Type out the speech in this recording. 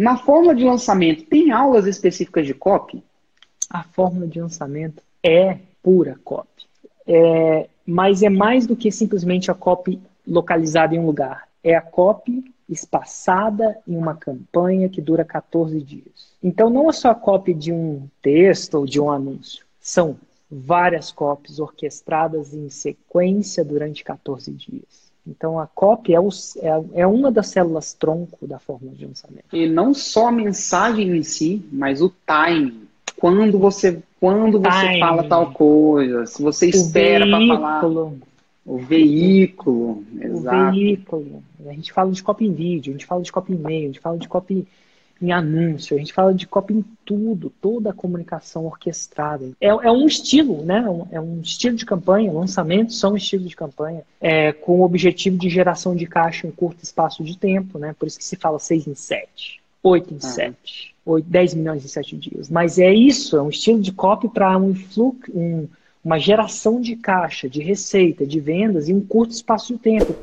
Na forma de lançamento, tem aulas específicas de copy? A fórmula de lançamento é pura copy. É, mas é mais do que simplesmente a copy localizada em um lugar. É a copy espaçada em uma campanha que dura 14 dias. Então não é só a copy de um texto ou de um anúncio. São várias copies orquestradas em sequência durante 14 dias. Então a copy é, o, é, é, uma das células tronco da fórmula de lançamento. E não só a mensagem em si, mas o time. Quando você, quando você fala tal coisa, se você espera para falar. O veículo, exato. O veículo. A gente fala de copy em vídeo, a gente fala de copy em e-mail, a gente fala de copy em anúncio, a gente fala de copy em tudo, toda a comunicação orquestrada. É, é um estilo, né? É um estilo de campanha, lançamentos são estilos de campanha, é, com o objetivo de geração de caixa em curto espaço de tempo, né? Por isso que se fala 6 em 7, 8 em 7, 8, 10 milhões em 7 dias. Mas é isso, é um estilo de copy para um fluxo, um, uma geração de caixa, de receita, de vendas em um curto espaço de tempo.